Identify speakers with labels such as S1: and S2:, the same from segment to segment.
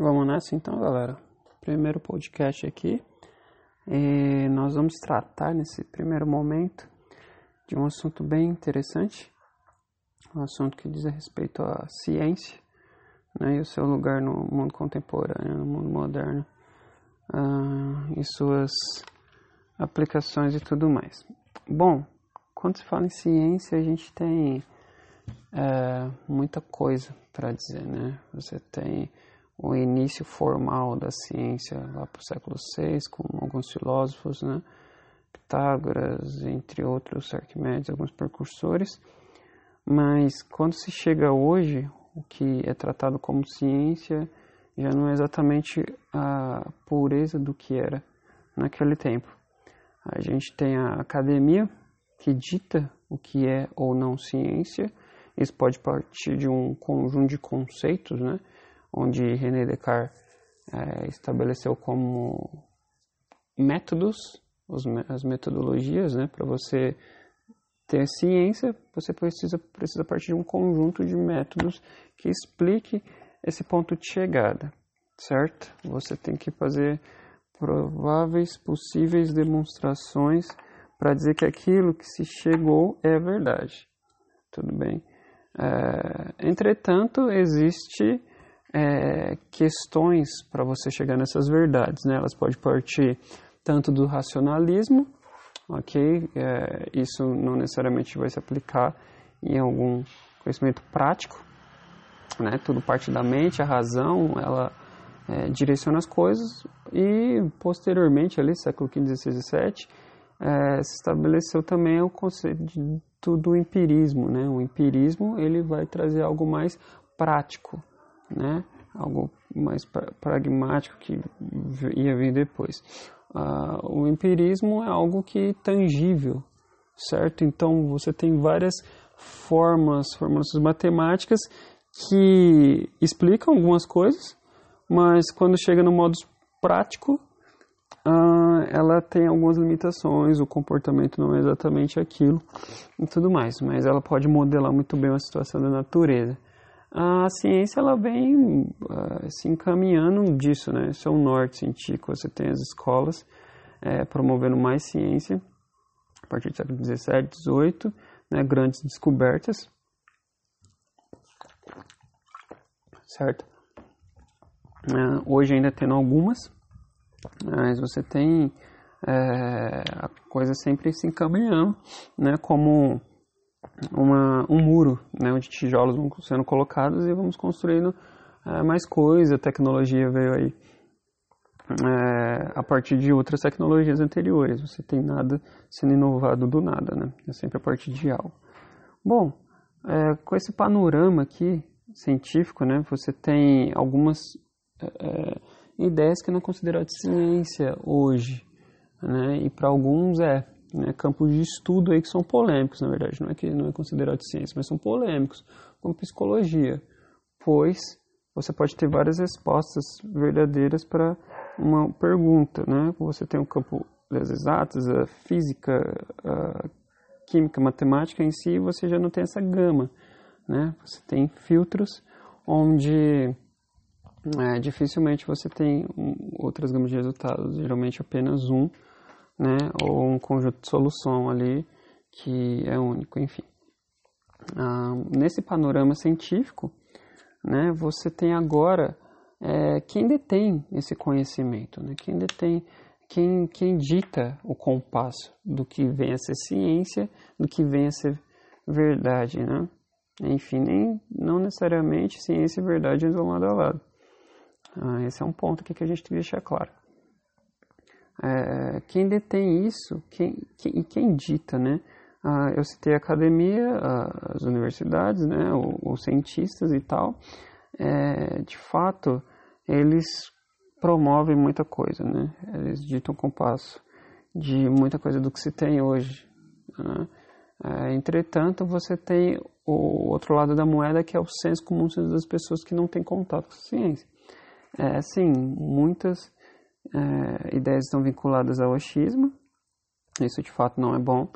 S1: Vamos nessa então, galera. Primeiro podcast aqui. E nós vamos tratar nesse primeiro momento de um assunto bem interessante, um assunto que diz a respeito à ciência né, e o seu lugar no mundo contemporâneo, no mundo moderno, uh, e suas aplicações e tudo mais. Bom, quando se fala em ciência, a gente tem é, muita coisa para dizer, né? Você tem o início formal da ciência lá para o século VI, com alguns filósofos, né? Pitágoras, entre outros, Arquimedes, alguns precursores. Mas quando se chega hoje, o que é tratado como ciência já não é exatamente a pureza do que era naquele tempo. A gente tem a academia que dita o que é ou não ciência. Isso pode partir de um conjunto de conceitos, né? Onde René Descartes é, estabeleceu como métodos, os, as metodologias, né, para você ter ciência, você precisa, precisa partir de um conjunto de métodos que explique esse ponto de chegada, certo? Você tem que fazer prováveis, possíveis demonstrações para dizer que aquilo que se chegou é verdade. Tudo bem? É, entretanto, existe é, questões para você chegar nessas verdades. Né? Elas podem partir tanto do racionalismo, ok? É, isso não necessariamente vai se aplicar em algum conhecimento prático, né? Tudo parte da mente, a razão, ela é, direciona as coisas e posteriormente, ali, século XV, XVI XVII, é, se estabeleceu também o conceito do empirismo, né? O empirismo ele vai trazer algo mais prático, né? algo mais pra, pragmático que ia vir depois. Uh, o empirismo é algo que é tangível, certo? Então você tem várias formas, fórmulas matemáticas que explicam algumas coisas, mas quando chega no modo prático, uh, ela tem algumas limitações, o comportamento não é exatamente aquilo e tudo mais, mas ela pode modelar muito bem a situação da natureza a ciência ela vem uh, se encaminhando disso, né? Esse é o norte científico. Você tem as escolas é, promovendo mais ciência a partir do século XVII, XVIII, né? grandes descobertas, certo? Uh, hoje ainda tendo algumas, mas você tem é, a coisa sempre se encaminhando, né? Como uma, um muro, né, onde tijolos vão sendo colocados e vamos construindo é, mais coisa. A tecnologia veio aí é, a partir de outras tecnologias anteriores. Você tem nada sendo inovado do nada, né? É sempre a partir de algo. Bom, é, com esse panorama aqui científico, né, você tem algumas é, ideias que não é considerado ciência hoje, né? E para alguns é né, campos de estudo aí que são polêmicos, na verdade, não é que não é considerado ciência, mas são polêmicos, como psicologia, pois você pode ter várias respostas verdadeiras para uma pergunta, né? Você tem o campo das exatas, a física, a química, a matemática em si, você já não tem essa gama, né? Você tem filtros onde é, dificilmente você tem um, outras gamas de resultados, geralmente apenas um, né, ou um conjunto de solução ali que é único, enfim. Ah, nesse panorama científico, né, você tem agora é, quem detém esse conhecimento, né, quem detém, quem, quem dita o compasso do que vem a ser ciência, do que vem a ser verdade, né? Enfim, nem, não necessariamente ciência e verdade andam lado a lado. Ah, esse é um ponto que a gente tem que deixar claro é, quem detém isso quem, quem, quem dita, né? Ah, eu citei a academia, as universidades, né, os cientistas e tal. É, de fato, eles promovem muita coisa, né? Eles ditam o compasso de muita coisa do que se tem hoje. Né? É, entretanto, você tem o outro lado da moeda, que é o senso comum das pessoas que não têm contato com a ciência. É, sim, muitas é, ideias estão vinculadas ao achismo, isso de fato não é bom.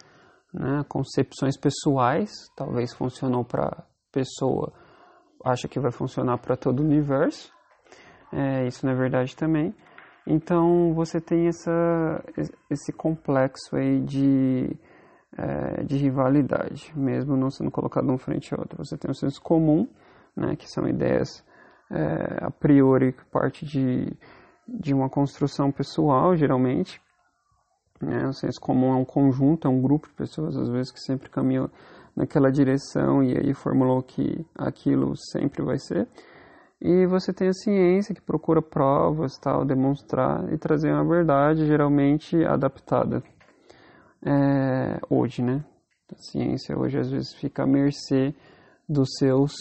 S1: Né? Concepções pessoais, talvez funcionou para pessoa, acha que vai funcionar para todo o universo. é, isso não é verdade também. Então você tem essa, esse complexo aí de, é, de rivalidade, mesmo não sendo colocado um frente ao outro. Você tem o senso comum, né, que são ideias é, a priori que parte de, de uma construção pessoal, geralmente. Né, o senso comum é um conjunto, é um grupo de pessoas, às vezes, que sempre caminham naquela direção e aí formulou que aquilo sempre vai ser. E você tem a ciência que procura provas, tal, demonstrar e trazer uma verdade geralmente adaptada. É, hoje, né? A ciência hoje às vezes fica à mercê dos seus,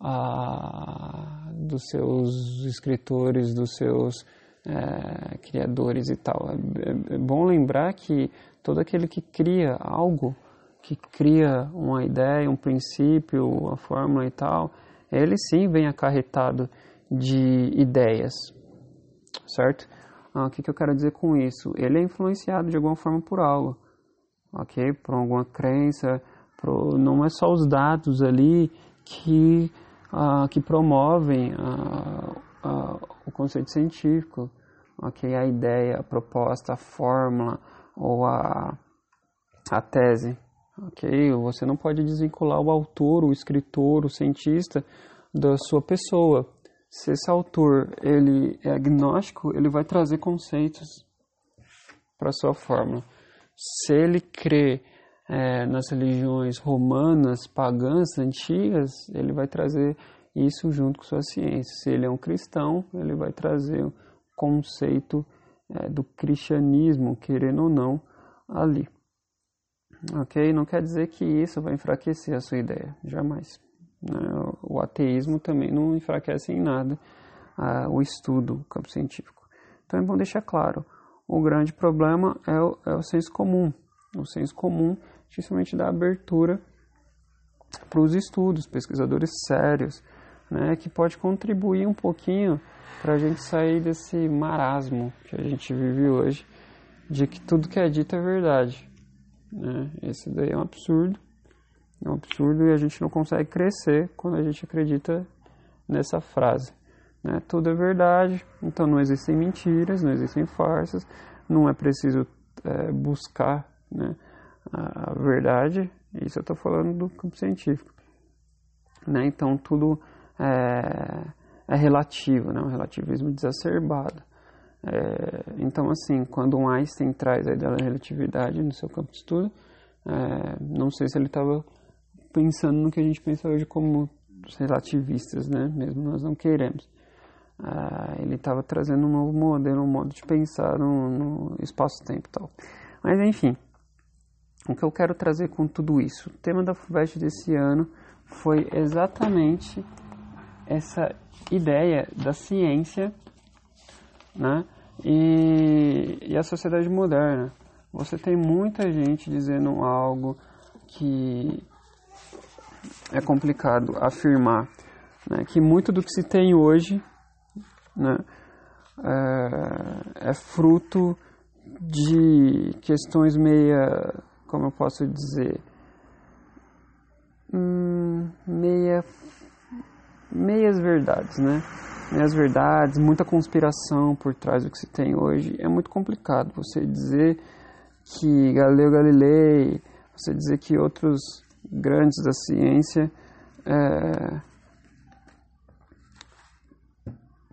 S1: ah, dos seus escritores, dos seus é, criadores e tal. É, é bom lembrar que todo aquele que cria algo, que cria uma ideia, um princípio, uma fórmula e tal, ele sim vem acarretado de ideias, certo? Ah, o que, que eu quero dizer com isso? Ele é influenciado de alguma forma por algo, ok? Por alguma crença, por, não é só os dados ali que, ah, que promovem ah, ah, o conceito científico, ok? A ideia, a proposta, a fórmula ou a, a tese, ok? Você não pode desvincular o autor, o escritor, o cientista da sua pessoa. Se esse autor ele é agnóstico, ele vai trazer conceitos para sua fórmula. Se ele crê é, nas religiões romanas, pagãs, antigas, ele vai trazer isso junto com sua ciência. Se ele é um cristão, ele vai trazer o conceito é, do cristianismo, querendo ou não, ali. Ok? Não quer dizer que isso vai enfraquecer a sua ideia, jamais. Né? O ateísmo também não enfraquece em nada o estudo, o campo científico. Então é bom deixar claro: o grande problema é o, é o senso comum. O senso comum, justamente da abertura para os estudos, pesquisadores sérios, né, que pode contribuir um pouquinho para a gente sair desse marasmo que a gente vive hoje, de que tudo que é dito é verdade. Né? Esse daí é um absurdo. É um absurdo e a gente não consegue crescer quando a gente acredita nessa frase. Né? Tudo é verdade, então não existem mentiras, não existem farsas, não é preciso é, buscar né, a, verdade. Isso eu estou falando do campo científico. Né? Então tudo é, é relativo, né? um relativismo exacerbado. É, então, assim, quando um Einstein traz a ideia da relatividade no seu campo de estudo, é, não sei se ele estava pensando no que a gente pensa hoje como relativistas, né? Mesmo nós não queremos. É, ele estava trazendo um novo modelo, um modo de pensar no, no espaço-tempo tal. Mas, enfim, o que eu quero trazer com tudo isso? O tema da FUVEST desse ano foi exatamente essa ideia da ciência né? E, e a sociedade moderna. Você tem muita gente dizendo algo que é complicado afirmar, né? que muito do que se tem hoje né? é, é fruto de questões meia, como eu posso dizer, hum, meia, meias verdades, né? as verdades, muita conspiração por trás do que se tem hoje. É muito complicado você dizer que Galileu Galilei, você dizer que outros grandes da ciência, é,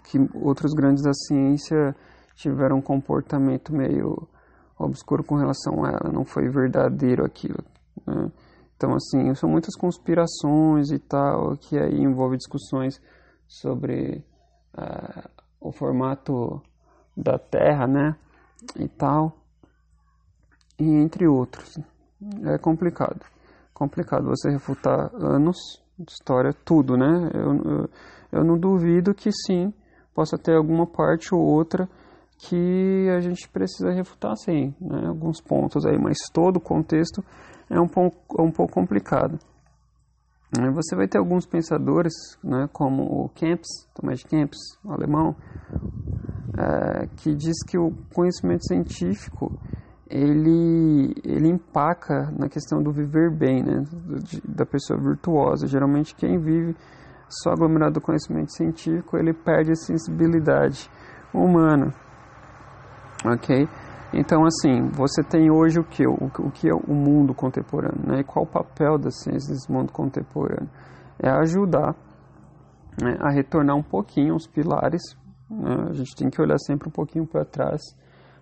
S1: que outros grandes da ciência tiveram um comportamento meio obscuro com relação a ela, não foi verdadeiro aquilo. Né? Então, assim, são muitas conspirações e tal, que aí envolve discussões sobre uh, o formato da Terra, né? E tal. E entre outros. É complicado. Complicado você refutar anos de história, tudo, né? Eu, eu, eu não duvido que sim, possa ter alguma parte ou outra que a gente precisa refutar sim, né? Alguns pontos aí, mas todo o contexto é um pouco, é um pouco complicado. Você vai ter alguns pensadores, né, como o Kempis, Thomas Kempis, o alemão, é, que diz que o conhecimento científico ele, ele empaca na questão do viver bem, né, da pessoa virtuosa. Geralmente quem vive só aglomerado do conhecimento científico, ele perde a sensibilidade humana. Ok? Então, assim, você tem hoje o que? O, o que é o mundo contemporâneo? Né? E qual o papel da ciência nesse mundo contemporâneo? É ajudar né, a retornar um pouquinho aos pilares. Né? A gente tem que olhar sempre um pouquinho para trás,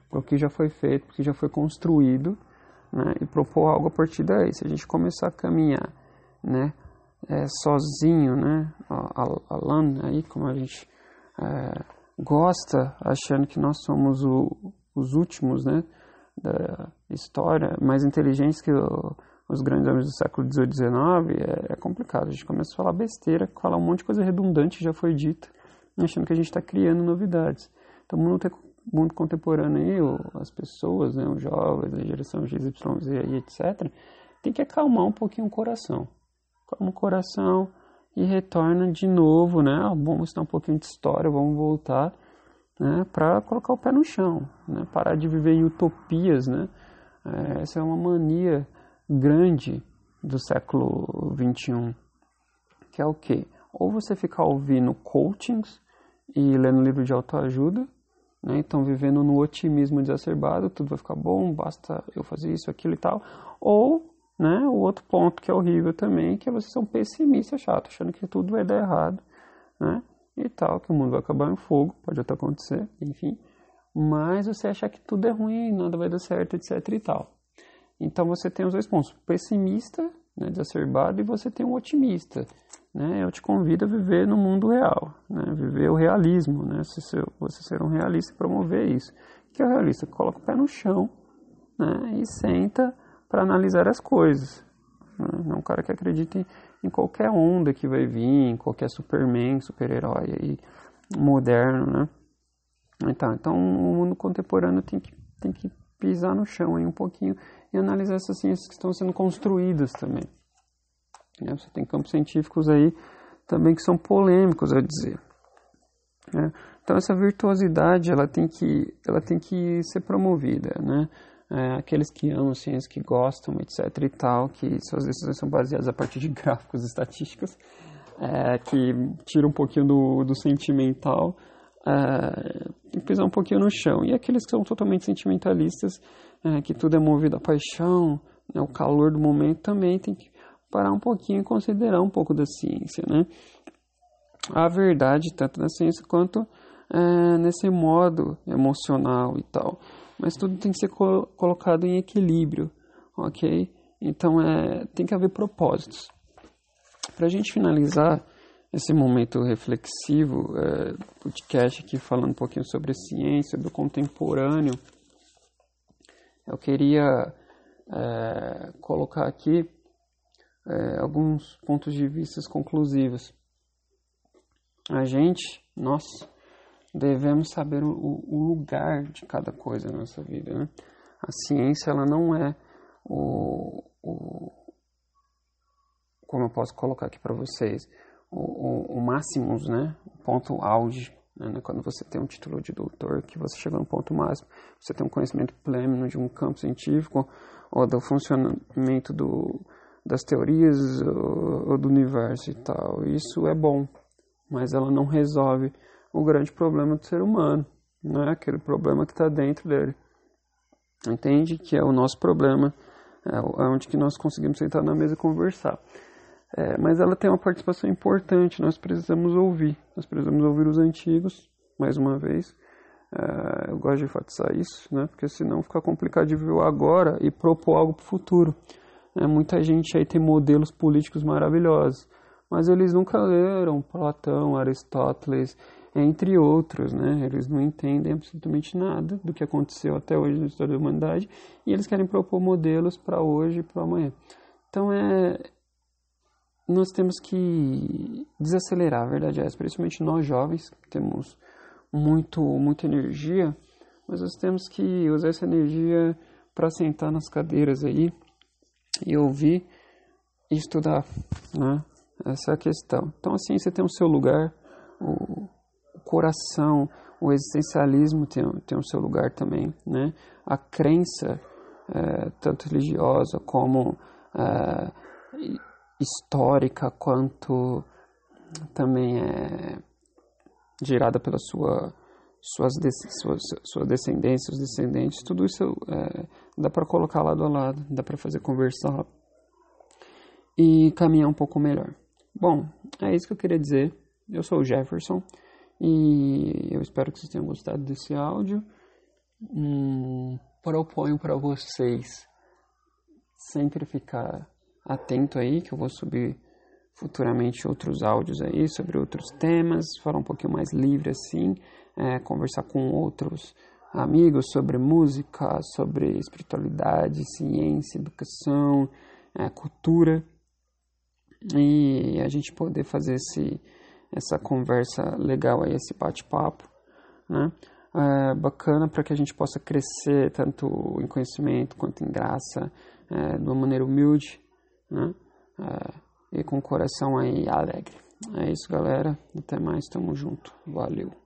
S1: para o que já foi feito, para o que já foi construído, né? e propor algo a partir daí. Se a gente começar a caminhar né, é, sozinho, né, Alan, aí, como a gente é, gosta, achando que nós somos o, os últimos né, da história, mais inteligentes que o, os grandes homens do século XVIII e XIX, é, é, complicado. A gente começa a falar besteira, falar um monte de coisa redundante já foi dita, achando que a gente está criando novidades. Então, o mundo, mundo contemporâneo aí, as pessoas, né, os jovens, a geração X, Y, Z, e etc., tem que acalmar um pouquinho o coração. Calma o coração e retorna de novo, né? Ah, vamos estudar um pouquinho de história, vamos voltar né, para colocar o pé no chão, né, parar de viver em utopias. Né? É, essa é uma mania grande do século XXI, que é o quê? Ou você ficar ouvindo coachings e lendo livro de autoajuda, né, então vivendo no otimismo exacerbado, tudo vai ficar bom, basta eu fazer isso, aquilo e tal, ou né, o outro ponto que é horrível também, que é você ser um pessimista chato, achando que tudo vai dar errado, né? e tal, que o mundo vai acabar em fogo, pode até acontecer, enfim. Mas você achar que tudo é ruim, nada vai dar certo, etc e tal. Então você tem os dois pontos, o pessimista, né, exacerbado, e você tem o otimista. Né? Eu te convido a viver no mundo real, né? viver o realismo, né? você, ser, você ser um realista e promover isso. O que é o realista? Coloca o pé no chão né? e senta para analisar as coisas. Né? Não é um cara que acredita em, em qualquer onda que vai vir, em qualquer Superman, super-herói aí moderno, né? Então, então o mundo contemporâneo tem que, tem que pisar no chão aí um pouquinho e analisar essas ciências que estão sendo construídas também. Né? Você tem campos científicos aí também que são polêmicos a dizer. Né? Então essa virtuosidade ela tem que, ela tem que ser promovida, né? É, aqueles que amam ciência, que gostam, etc e tal, que suas decisões são baseadas a partir de gráficos e estatísticas, é, que tira um pouquinho do, do sentimental é, e pisar um pouquinho no chão. E aqueles que são totalmente sentimentalistas, é, que tudo é movido a paixão, né, o calor do momento, também tem que parar um pouquinho e considerar um pouco da ciência, né? A verdade, tanto na ciência quanto é, nesse modo emocional e tal mas tudo tem que ser co colocado em equilíbrio, ok? Então é, tem que haver propósitos. Para a gente finalizar esse momento reflexivo, é, podcast aqui falando um pouquinho sobre ciência, do contemporâneo, eu queria é, colocar aqui é, alguns pontos de vista conclusivos. A gente, nós, devemos saber o, o, lugar de cada coisa na nossa vida. Né? A ciência ela não é o, o como eu posso colocar aqui para vocês o, o, o máximos, né? O ponto auge, né? Quando você tem um título de doutor, que você chegou no ponto máximo, você tem um conhecimento pleno de um campo científico ou do funcionamento do, das teorias ou, ou do universo e tal. Isso é bom, mas ela não resolve o grande problema do ser humano, né? aquele problema que está dentro dele. Entende? Que é o nosso problema, é, é onde que nós conseguimos sentar na mesa e conversar. É, mas ela tem uma participação importante, nós precisamos ouvir, nós precisamos ouvir os antigos, mais uma vez. É, eu gosto de enfatizar isso, né? porque senão fica complicado de ver o agora e propor algo para o futuro. É, muita gente aí tem modelos políticos maravilhosos, mas eles nunca leram Platão, Aristóteles, entre outros, né? Eles não entendem absolutamente nada do que aconteceu até hoje na história da humanidade e eles querem propor modelos para hoje e para amanhã. Então é nós temos que desacelerar, a verdade é principalmente nós jovens, que temos muito muita energia, mas nós temos que usar essa energia para sentar nas cadeiras aí e ouvir e estudar, né? Essa é a questão. Então assim, você tem o seu lugar, o, coração, o existencialismo tem, tem o seu lugar também, né? A crença, é, tanto religiosa como é, histórica, quanto também é gerada pela sua suas, suas, sua descendência, os descendentes, tudo isso é, dá para colocar lado a lado, dá para fazer conversar e caminhar um pouco melhor. Bom, é isso que eu queria dizer. Eu sou o Jefferson e eu espero que vocês tenham gostado desse áudio. Hum, proponho para vocês sempre ficar atento aí, que eu vou subir futuramente outros áudios aí sobre outros temas, falar um pouquinho mais livre assim, é, conversar com outros amigos sobre música, sobre espiritualidade, ciência, educação, é, cultura e a gente poder fazer esse, essa conversa legal aí, esse bate-papo, né? É, bacana para que a gente possa crescer tanto em conhecimento quanto em graça, é, de uma maneira humilde, né? É, e com o coração aí alegre. É isso, galera. Até mais, tamo junto. Valeu.